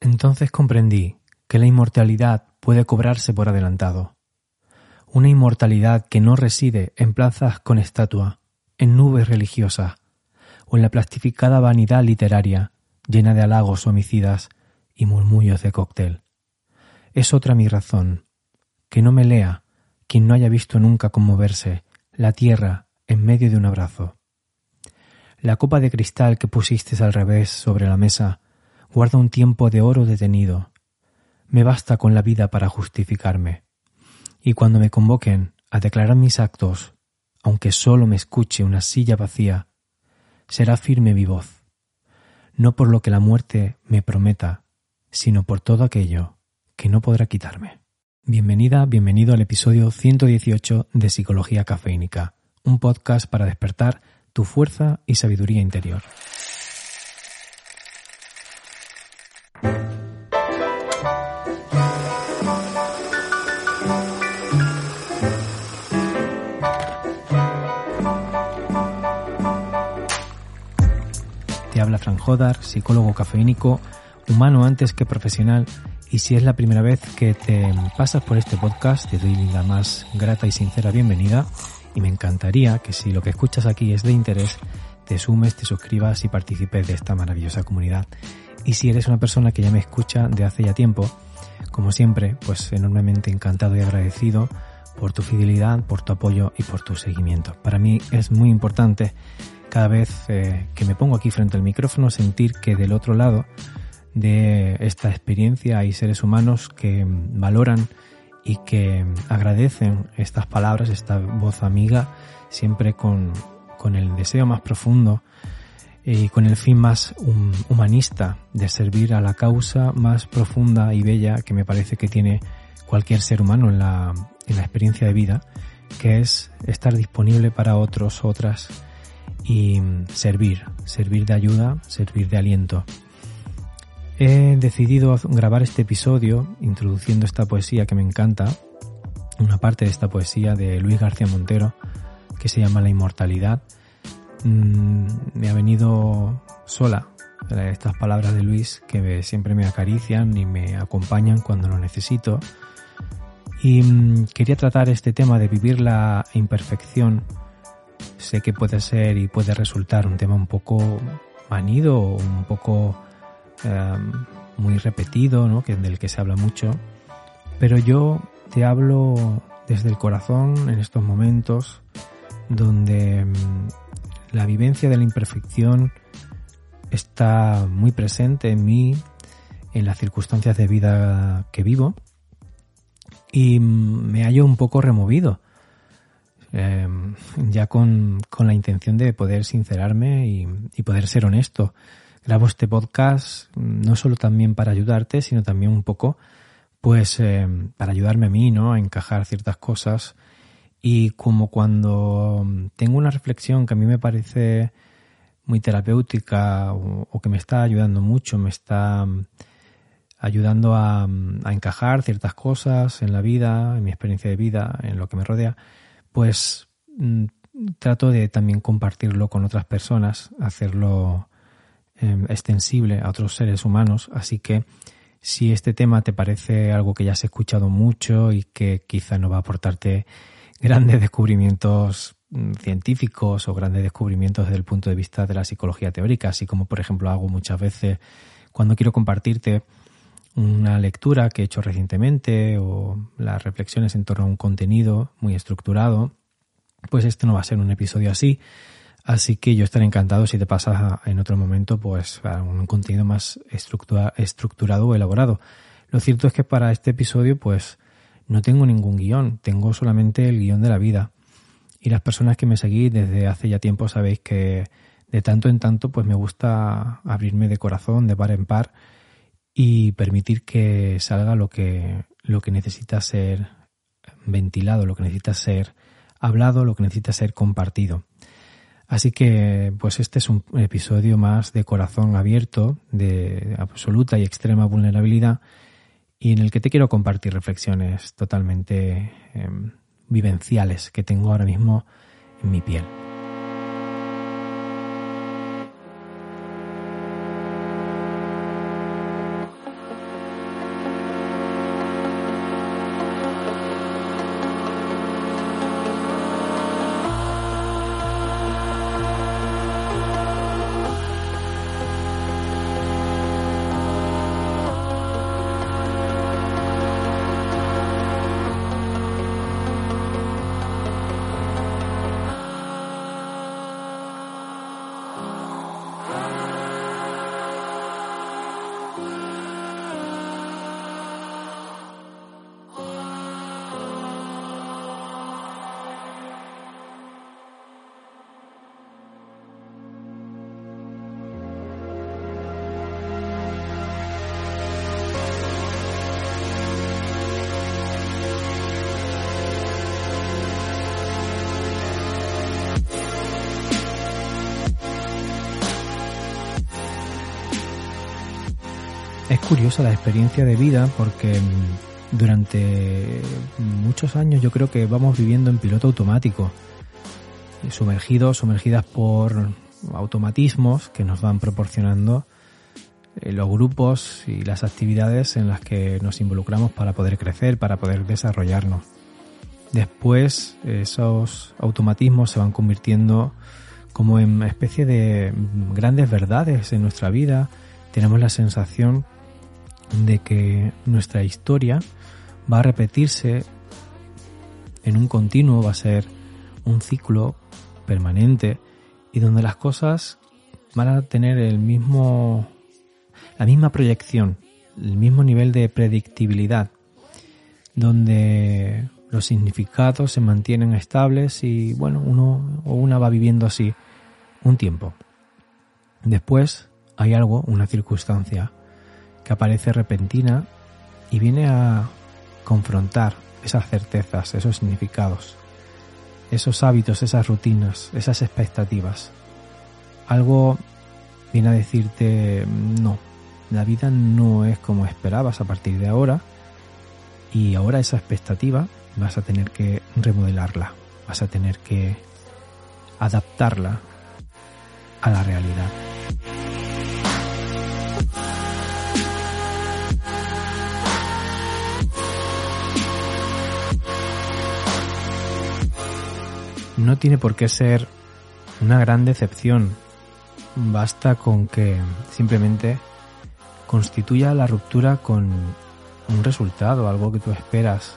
Entonces comprendí que la inmortalidad puede cobrarse por adelantado. Una inmortalidad que no reside en plazas con estatua, en nubes religiosas, o en la plastificada vanidad literaria llena de halagos homicidas y murmullos de cóctel. Es otra mi razón, que no me lea quien no haya visto nunca conmoverse la tierra en medio de un abrazo. La copa de cristal que pusiste al revés sobre la mesa guarda un tiempo de oro detenido. Me basta con la vida para justificarme. Y cuando me convoquen a declarar mis actos, aunque solo me escuche una silla vacía, será firme mi voz, no por lo que la muerte me prometa, sino por todo aquello que no podrá quitarme. Bienvenida, bienvenido al episodio 118 de Psicología Cafeínica, un podcast para despertar tu fuerza y sabiduría interior. Te habla Fran Jodar, psicólogo cafeínico, humano antes que profesional, y si es la primera vez que te pasas por este podcast, te doy la más grata y sincera bienvenida, y me encantaría que si lo que escuchas aquí es de interés, te sumes, te suscribas y participes de esta maravillosa comunidad. Y si eres una persona que ya me escucha de hace ya tiempo, como siempre, pues enormemente encantado y agradecido por tu fidelidad, por tu apoyo y por tu seguimiento. Para mí es muy importante cada vez eh, que me pongo aquí frente al micrófono sentir que del otro lado de esta experiencia hay seres humanos que valoran y que agradecen estas palabras, esta voz amiga, siempre con, con el deseo más profundo y con el fin más humanista de servir a la causa más profunda y bella que me parece que tiene cualquier ser humano en la, en la experiencia de vida, que es estar disponible para otros, otras y servir, servir de ayuda, servir de aliento. He decidido grabar este episodio introduciendo esta poesía que me encanta, una parte de esta poesía de Luis García Montero, que se llama La Inmortalidad. Mm, me ha venido sola estas palabras de Luis que siempre me acarician y me acompañan cuando lo necesito. Y mm, quería tratar este tema de vivir la imperfección sé que puede ser y puede resultar un tema un poco manido un poco em, muy repetido, ¿no? que, del que se habla mucho, pero yo te hablo desde el corazón en estos momentos donde em, la vivencia de la imperfección está muy presente en mí, en las circunstancias de vida que vivo, y mm, me hallo un poco removido Em, ya con, la intención de poder sincerarme y, poder ser honesto. Grabo este podcast no solo también para ayudarte, sino también un poco, pues, em, para ayudarme a mí, ¿no? A encajar ciertas cosas. Y como cuando tengo una reflexión que a mí me parece muy terapéutica o, que me está ayudando mucho, me está ayudando a, a, encajar ciertas cosas en la vida, en mi experiencia de vida, en lo que me rodea, pues mm, trato de también compartirlo con otras personas, hacerlo em, extensible a otros seres humanos. Así que si este tema te parece algo que ya has escuchado mucho y que quizá no va a aportarte grandes descubrimientos mm, científicos o grandes descubrimientos desde el punto de vista de la psicología teórica, así como por ejemplo hago muchas veces cuando quiero compartirte una lectura que he hecho recientemente o las reflexiones en torno a un contenido muy estructurado, pues este no va a ser un episodio así. Así que yo estaré encantado si te pasas en otro momento pues a un contenido más estructurado o elaborado. Lo cierto es que para este episodio pues no tengo ningún guion, tengo solamente el guion de la vida. Y las personas que me seguís desde hace ya tiempo sabéis que de tanto en tanto pues me gusta abrirme de corazón, de par en par y permitir que salga lo que, lo que necesita ser ventilado, lo que necesita ser hablado, lo que necesita ser compartido. Así que, pues este es un episodio más de corazón abierto, de absoluta y extrema vulnerabilidad, y en el que te quiero compartir reflexiones totalmente em, vivenciales que tengo ahora mismo en mi piel. Curiosa la experiencia de vida porque mm, durante muchos años yo creo que vamos viviendo en piloto automático, sumergidos, sumergidas por automatismos que nos van proporcionando eh, los grupos y las actividades en las que nos involucramos para poder crecer, para poder desarrollarnos. Después esos automatismos se van convirtiendo como en especie de grandes verdades en nuestra vida. Tenemos la sensación de que nuestra historia va a repetirse en un continuo, va a ser un ciclo permanente y donde las cosas van a tener el mismo la misma proyección, el mismo nivel de predictibilidad, donde los significados se mantienen estables y bueno, uno o una va viviendo así un tiempo. Después hay algo, una circunstancia que aparece repentina y viene a confrontar esas certezas, esos significados, esos hábitos, esas rutinas, esas expectativas. Algo viene a decirte, no, la vida no es como esperabas a partir de ahora y ahora esa expectativa vas a tener que remodelarla, vas a tener que adaptarla a la realidad. No tiene por qué ser una gran decepción. Basta con que simplemente constituya la ruptura con un resultado, algo que tú esperas.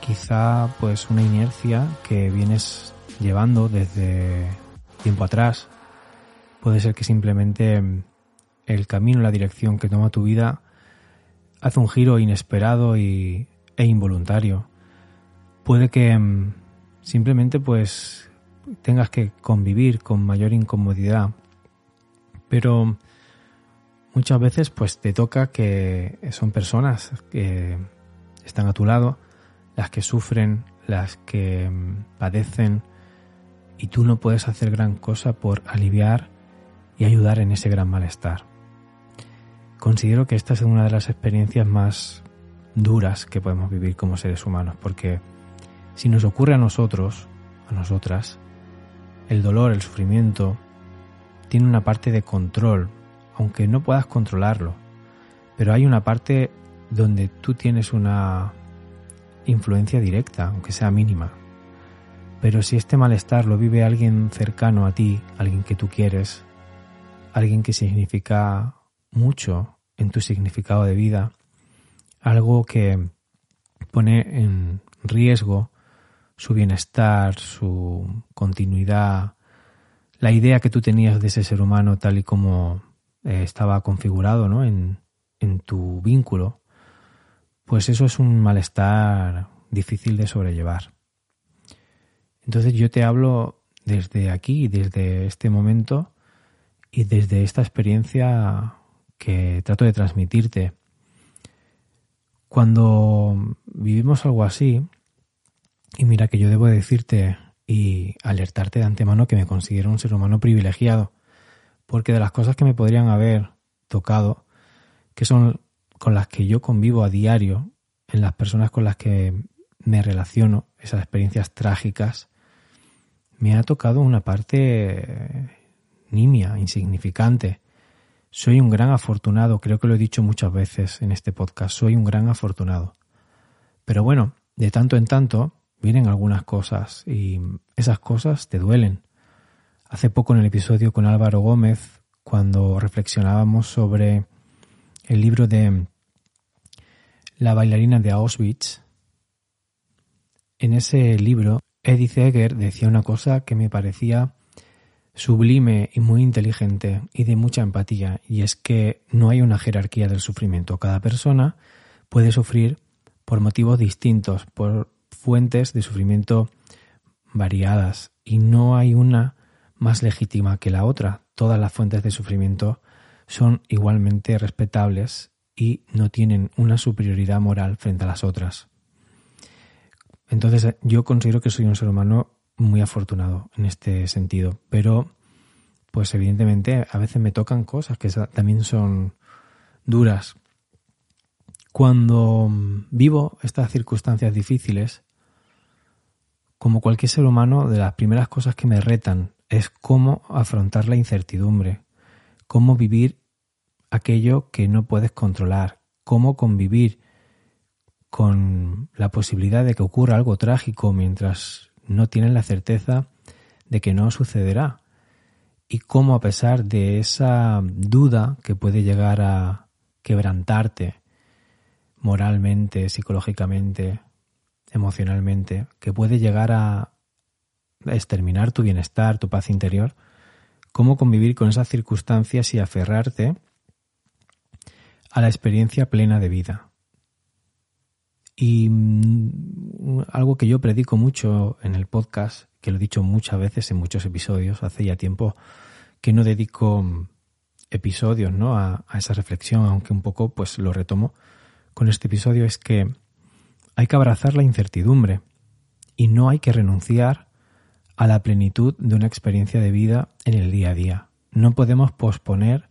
Quizá pues una inercia que vienes llevando desde tiempo atrás. Puede ser que simplemente el camino, la dirección que toma tu vida hace un giro inesperado y, e involuntario. Puede que simplemente pues tengas que convivir con mayor incomodidad. Pero muchas veces pues te toca que son personas que están a tu lado, las que sufren, las que mm, padecen y tú no puedes hacer gran cosa por aliviar y ayudar en ese gran malestar. Considero que esta es una de las experiencias más duras que podemos vivir como seres humanos porque si nos ocurre a nosotros, a nosotras, el dolor, el sufrimiento, tiene una parte de control, aunque no puedas controlarlo. Pero hay una parte donde tú tienes una influencia directa, aunque sea mínima. Pero si este malestar lo vive alguien cercano a ti, alguien que tú quieres, alguien que significa mucho en tu significado de vida, algo que pone en riesgo su bienestar, su continuidad, la idea que tú tenías de ese ser humano tal y como eh, estaba configurado ¿no? en, en tu vínculo, pues eso es un malestar difícil de sobrellevar. Entonces yo te hablo desde aquí, desde este momento y desde esta experiencia que trato de transmitirte. Cuando vivimos algo así, y mira que yo debo decirte y alertarte de antemano que me considero un ser humano privilegiado, porque de las cosas que me podrían haber tocado, que son con las que yo convivo a diario, en las personas con las que me relaciono, esas experiencias trágicas, me ha tocado una parte nimia, insignificante. Soy un gran afortunado, creo que lo he dicho muchas veces en este podcast, soy un gran afortunado. Pero bueno, de tanto en tanto vienen algunas cosas y esas cosas te duelen. Hace poco en el episodio con Álvaro Gómez, cuando reflexionábamos sobre el libro de La bailarina de Auschwitz, en ese libro Edith Egger decía una cosa que me parecía sublime y muy inteligente y de mucha empatía, y es que no hay una jerarquía del sufrimiento. Cada persona puede sufrir por motivos distintos, por fuentes de sufrimiento variadas y no hay una más legítima que la otra. Todas las fuentes de sufrimiento son igualmente respetables y no tienen una superioridad moral frente a las otras. Entonces yo considero que soy un ser humano muy afortunado en este sentido, pero pues evidentemente a veces me tocan cosas que también son duras. Cuando vivo estas circunstancias difíciles, como cualquier ser humano, de las primeras cosas que me retan es cómo afrontar la incertidumbre, cómo vivir aquello que no puedes controlar, cómo convivir con la posibilidad de que ocurra algo trágico mientras no tienes la certeza de que no sucederá. Y cómo a pesar de esa duda que puede llegar a quebrantarte moralmente, psicológicamente, emocionalmente, que puede llegar a exterminar tu bienestar, tu paz interior, cómo convivir con esas circunstancias y aferrarte a la experiencia plena de vida. Y mm, algo que yo predico mucho en el podcast, que lo he dicho muchas veces en muchos episodios, hace ya tiempo que no dedico mm, episodios ¿no? a, a esa reflexión, aunque un poco pues lo retomo con este episodio, es que hay que abrazar la incertidumbre y no hay que renunciar a la plenitud de una experiencia de vida en el día a día. No podemos posponer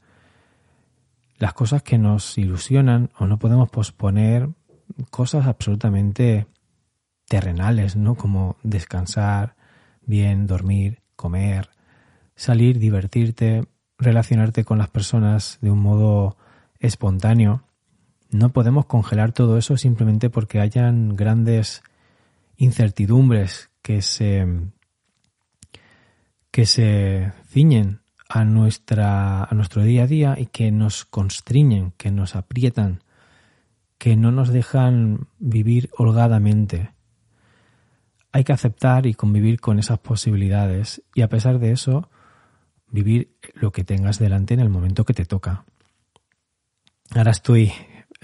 las cosas que nos ilusionan o no podemos posponer cosas absolutamente terrenales, ¿no? Como descansar bien, dormir, comer, salir, divertirte, relacionarte con las personas de un modo espontáneo no podemos congelar todo eso simplemente porque hayan grandes incertidumbres que se que se ciñen a nuestra a nuestro día a día y que nos constriñen, que nos aprietan, que no nos dejan vivir holgadamente. Hay que aceptar y convivir con esas posibilidades y a pesar de eso vivir lo que tengas delante en el momento que te toca. Ahora estoy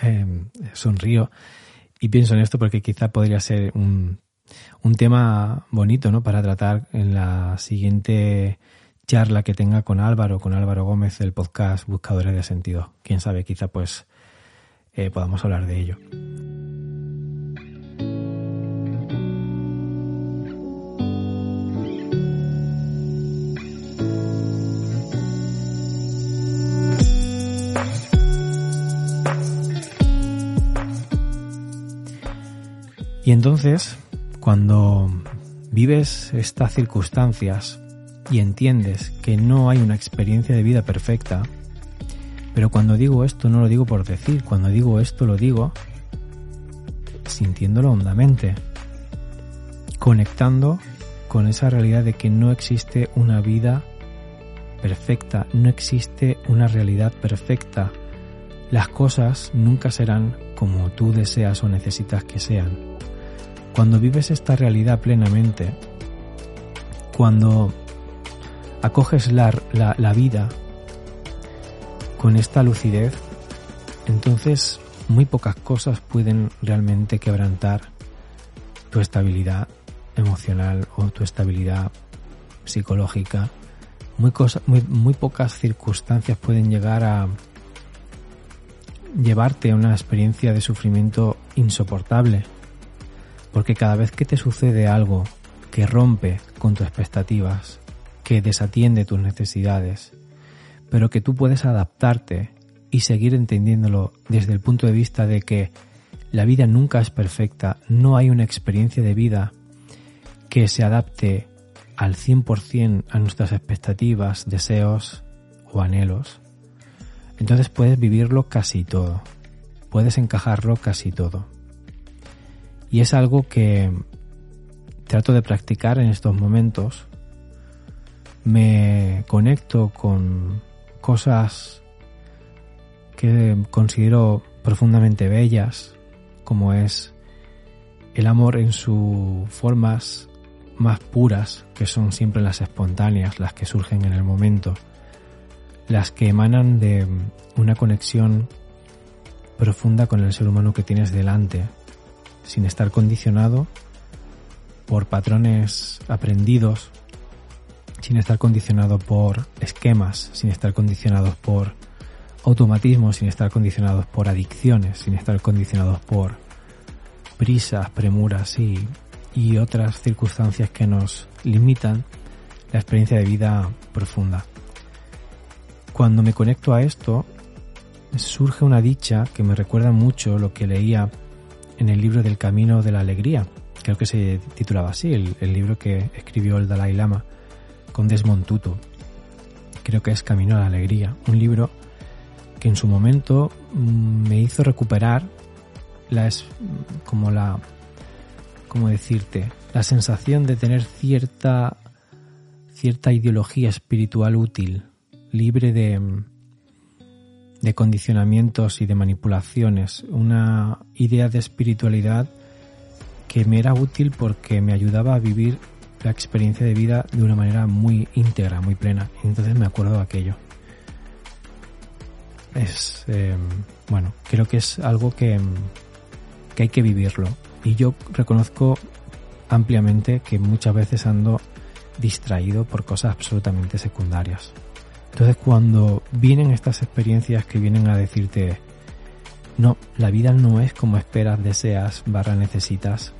eh, sonrío y pienso en esto porque quizá podría ser un, un tema bonito ¿no? para tratar en la siguiente charla que tenga con Álvaro, con Álvaro Gómez del podcast Buscadores de Sentido. Quién sabe, quizá pues eh, podamos hablar de ello. Y entonces, cuando vives estas circunstancias y entiendes que no hay una experiencia de vida perfecta, pero cuando digo esto no lo digo por decir, cuando digo esto lo digo sintiéndolo hondamente, conectando con esa realidad de que no existe una vida perfecta, no existe una realidad perfecta. Las cosas nunca serán como tú deseas o necesitas que sean. Cuando vives esta realidad plenamente, cuando acoges la, la, vida con esta lucidez, entonces muy pocas cosas pueden realmente quebrantar tu estabilidad emocional o tu estabilidad psicológica. Muy, pocas circunstancias pueden llegar a llevarte a una experiencia de sufrimiento insoportable. Porque cada vez que te sucede algo que rompe con tus expectativas, que desatiende tus necesidades, pero que tú puedes adaptarte y seguir entendiéndolo desde el punto de vista de que la vida nunca es perfecta, no hay una experiencia de vida que se adapte al 100% a nuestras expectativas, deseos o anhelos. Entonces puedes vivirlo casi todo, puedes encajarlo casi todo. Y es algo que trato de practicar en estos momentos. Me conecto con cosas que considero profundamente bellas, como es el amor en sus formas más puras, que son siempre las espontáneas, las que surgen en el momento, las que emanan de una conexión profunda con el ser humano que tienes delante, sin estar condicionado por patrones aprendidos, sin estar condicionado por esquemas, sin estar condicionados por automatismos, sin estar condicionados por adicciones, sin estar condicionados por prisas, premuras y, y otras circunstancias que nos limitan la experiencia de vida profunda. Cuando me conecto a esto, surge una dicha que me recuerda mucho lo que leía en el libro del Camino de la Alegría, creo que se titulaba así, el, el libro que escribió el Dalai Lama con Desmond Tutu. Creo que es Camino a la Alegría, un libro que en su momento mm, me hizo recuperar la como la cómo decirte la sensación de tener cierta cierta ideología espiritual útil libre de de condicionamientos y de manipulaciones una idea de espiritualidad que me era útil porque me ayudaba a vivir la experiencia de vida de una manera muy íntegra, muy plena. Entonces me acuerdo de aquello es, em, bueno, creo que es algo que, que hay que vivirlo. Y yo reconozco ampliamente que muchas veces ando distraído por cosas absolutamente secundarias. Entonces cuando vienen estas experiencias que vienen a decirte, no, la vida no es como esperas, deseas, barra necesitas,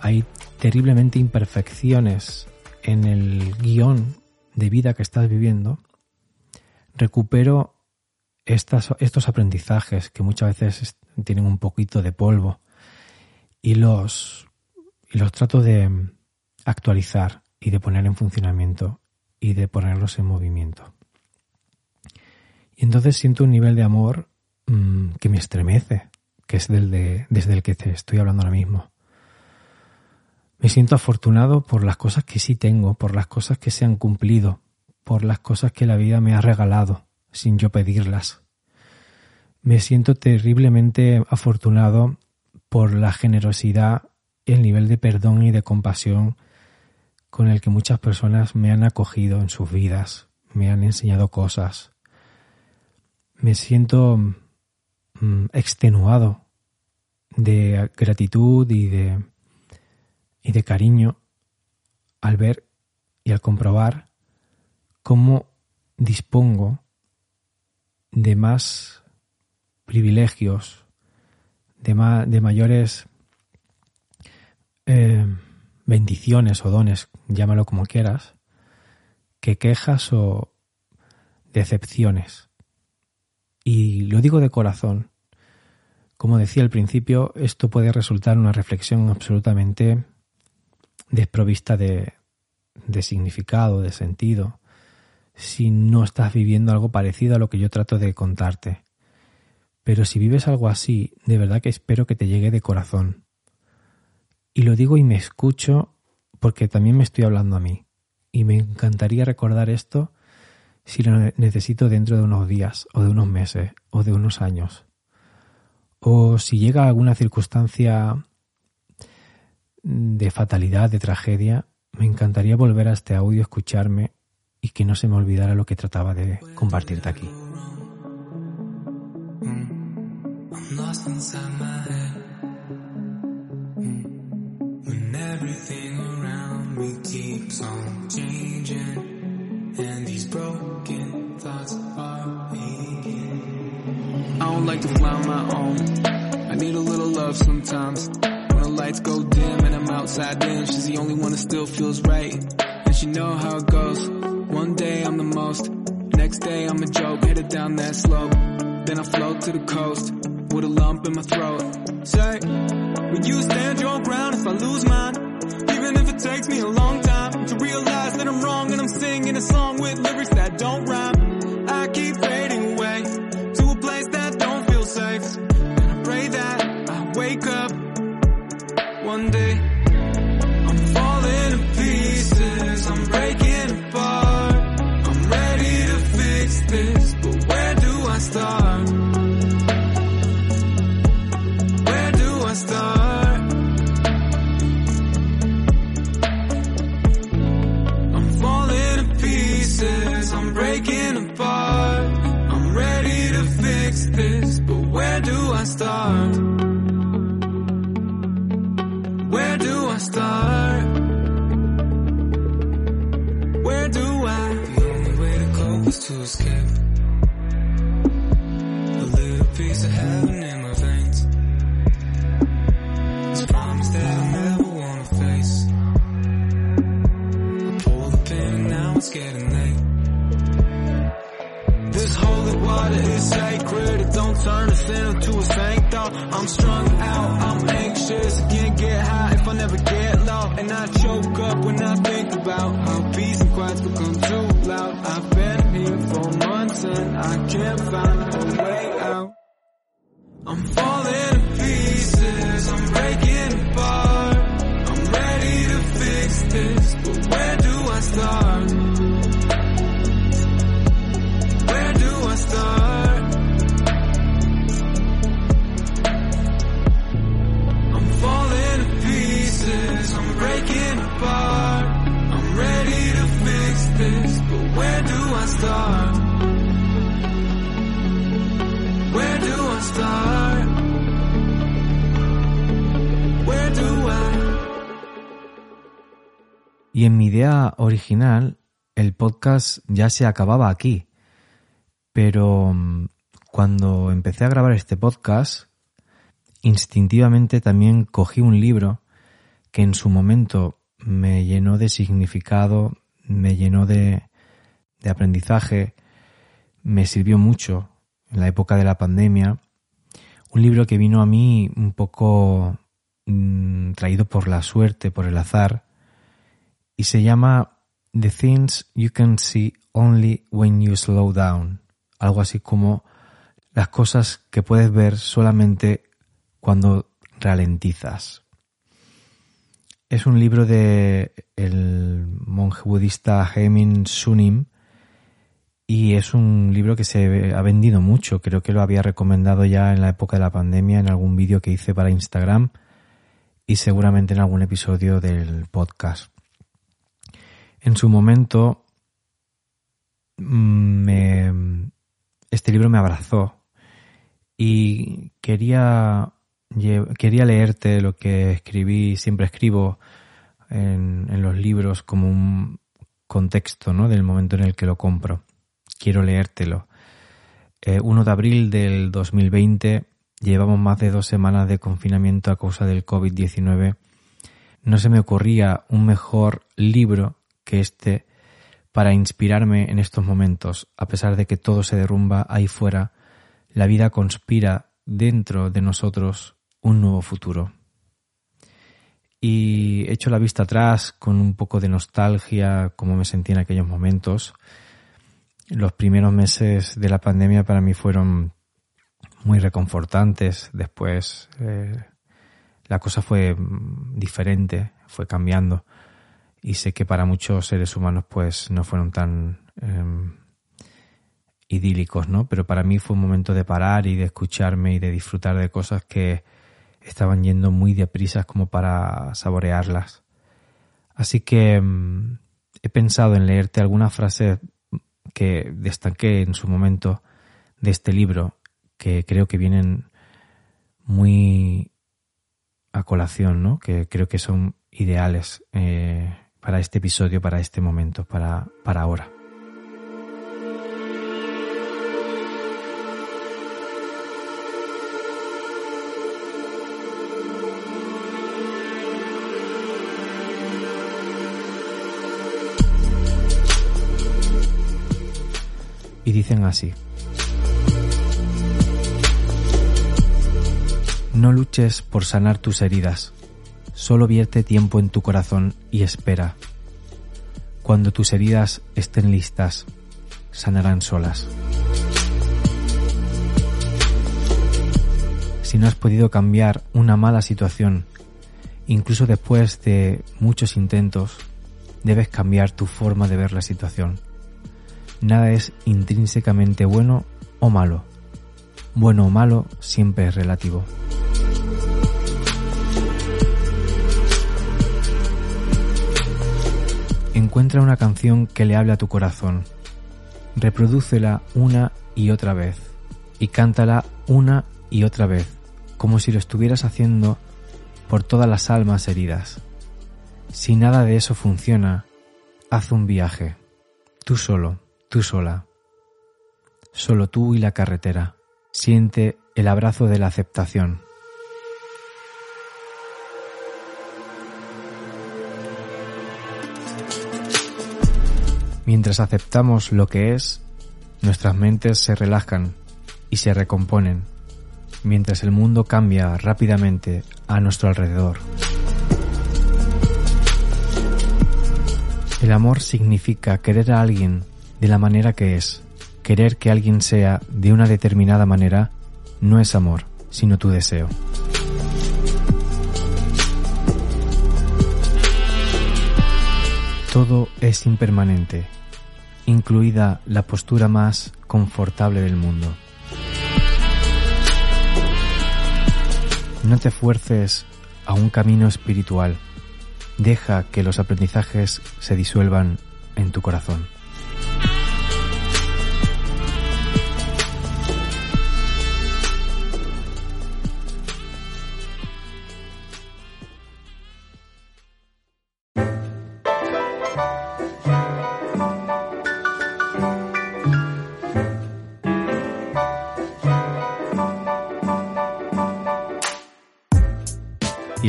hay terriblemente imperfecciones en el guion de vida que estás viviendo, recupero estos aprendizajes que muchas veces tienen un poquito de polvo y los, y los trato de actualizar y de poner en funcionamiento y de ponerlos en movimiento. Y entonces siento un nivel de amor mm, que me estremece, que es del de, desde el que te estoy hablando ahora mismo. Me siento afortunado por las cosas que sí tengo, por las cosas que se han cumplido, por las cosas que la vida me ha regalado sin yo pedirlas. Me siento terriblemente afortunado por la generosidad, el nivel de perdón y de compasión con el que muchas personas me han acogido en sus vidas, me han enseñado cosas. Me siento mm, extenuado de gratitud y de, y de cariño al ver y al comprobar cómo dispongo de más privilegios, de, de mayores eh, bendiciones o dones, llámalo como quieras, que quejas o decepciones. Y lo digo de corazón. Como decía al principio, esto puede resultar una reflexión absolutamente desprovista de, de significado, de sentido, si no estás viviendo algo parecido a lo que yo trato de contarte. Pero si vives algo así, de verdad que espero que te llegue de corazón. Y lo digo y me escucho porque también me estoy hablando a mí. Y me encantaría recordar esto si lo necesito dentro de unos días, o de unos meses, o de unos años. O si llega alguna circunstancia de fatalidad, de tragedia, me encantaría volver a este audio, escucharme y que no se me olvidara lo que trataba de compartirte aquí. On changing, and these broken thoughts are aching. I don't like to fly on my own. I need a little love sometimes. When the lights go dim and I'm outside in, she's the only one that still feels right. And she know how it goes. One day I'm the most, next day I'm a joke, headed down that slope. Then I float to the coast with a lump in my throat. Say, will you stand your ground if I lose mine? Even if it takes me a long time to realize that I'm wrong and I'm singing a song with lyrics that don't rhyme. Storm. Y en mi idea original, el podcast ya se acababa aquí. Pero mm, cuando empecé a grabar este podcast, instintivamente también cogí un libro que en su momento me llenó de significado, me llenó de, de aprendizaje, me sirvió mucho en la época de la pandemia. Un libro que vino a mí un poco mm, traído por la suerte, por el azar, y se llama The Things You Can See Only When You Slow Down. Algo así como las cosas que puedes ver solamente cuando ralentizas. Es un libro de el monje budista Hemin Sunim y es un libro que se ha vendido mucho. Creo que lo había recomendado ya en la época de la pandemia en algún vídeo que hice para Instagram y seguramente en algún episodio del podcast. En su momento mm, me, este libro me abrazó y quería, quería leerte lo que escribí, siempre escribo en, en los libros como un contexto ¿no? del momento en el que lo compro. Quiero leértelo. Eh, 1 de abril del 2020, llevamos más de dos semanas de confinamiento a causa del COVID-19. No se me ocurría un mejor libro que este para inspirarme en estos momentos. A pesar de que todo se derrumba ahí fuera, la vida conspira dentro de nosotros un nuevo futuro. Y echo la vista atrás con un poco de nostalgia, como me sentí en aquellos momentos. Los primeros meses de la pandemia para mí fueron muy reconfortantes. Después eh, la cosa fue mm, diferente, fue cambiando y sé que para muchos seres humanos pues no fueron tan eh, idílicos, ¿no? Pero para mí fue un momento de parar y de escucharme y de disfrutar de cosas que estaban yendo muy deprisa como para saborearlas. Así que mm, he pensado en leerte algunas frases que destaqué en su momento de este libro que creo que vienen muy a colación, ¿no? Que creo que son ideales eh, para este episodio, para este momento, para, para ahora. Y dicen así. No luches por sanar tus heridas solo vierte tiempo en tu corazón y espera. Cuando tus heridas estén listas, sanarán solas. Si no has podido cambiar una mala situación, incluso después de muchos intentos, debes cambiar tu forma de ver la situación. Nada es intrínsecamente bueno o malo. Bueno o malo siempre es relativo. Encuentra una canción que le hable a tu corazón. Reprodúcela una y otra vez y cántala una y otra vez, como si lo estuvieras haciendo por todas las almas heridas. Si nada de eso funciona, haz un viaje, tú solo, tú sola, solo tú y la carretera. Siente el abrazo de la aceptación. Mientras aceptamos lo que es, nuestras mentes se relajan y se recomponen, mientras el mundo cambia rápidamente a nuestro alrededor. El amor significa querer a alguien de la manera que es. Querer que alguien sea de una determinada manera no es amor, sino tu deseo. Todo es impermanente, incluida la postura más confortable del mundo. No te fuerces a un camino espiritual. Deja que los aprendizajes se disuelvan en tu corazón.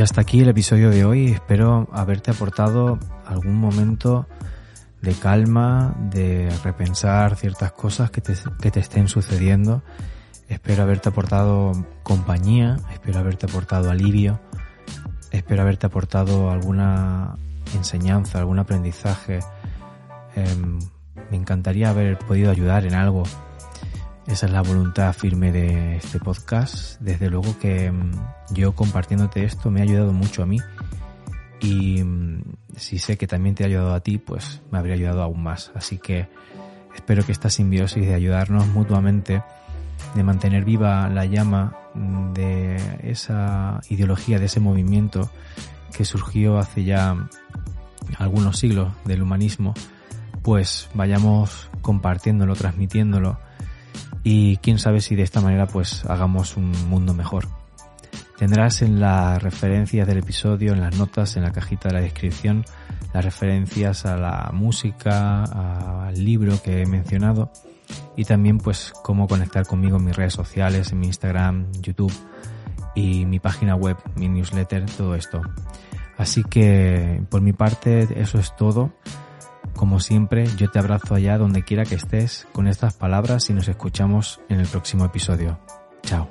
Hasta aquí el episodio de hoy. Espero haberte aportado algún momento de calma, de repensar ciertas cosas que te, que te estén sucediendo. Espero haberte aportado compañía, espero haberte aportado alivio, espero haberte aportado alguna enseñanza, algún aprendizaje. Eh, me encantaría haber podido ayudar en algo esa es la voluntad firme de este podcast. Desde luego que mm, yo compartiéndote esto me ha ayudado mucho a mí y mm, si sé que también te ha ayudado a ti, pues me habría ayudado aún más. Así que espero que esta simbiosis de ayudarnos mutuamente, de mantener viva la llama mm, de esa ideología, de ese movimiento que surgió hace ya algunos siglos del humanismo, pues vayamos compartiéndolo, transmitiéndolo y quién sabe si de esta manera pues hagamos un mundo mejor. Tendrás en las referencias del episodio, en las notas, en la cajita de la descripción, las referencias a la música, al libro que he mencionado y también pues cómo conectar conmigo en mis redes sociales, en mi Instagram, YouTube y mi página web, mi newsletter, todo esto. Así que por mi parte eso es todo. Como siempre, yo te abrazo allá donde quiera que estés con estas palabras y nos escuchamos en el próximo episodio. Chao.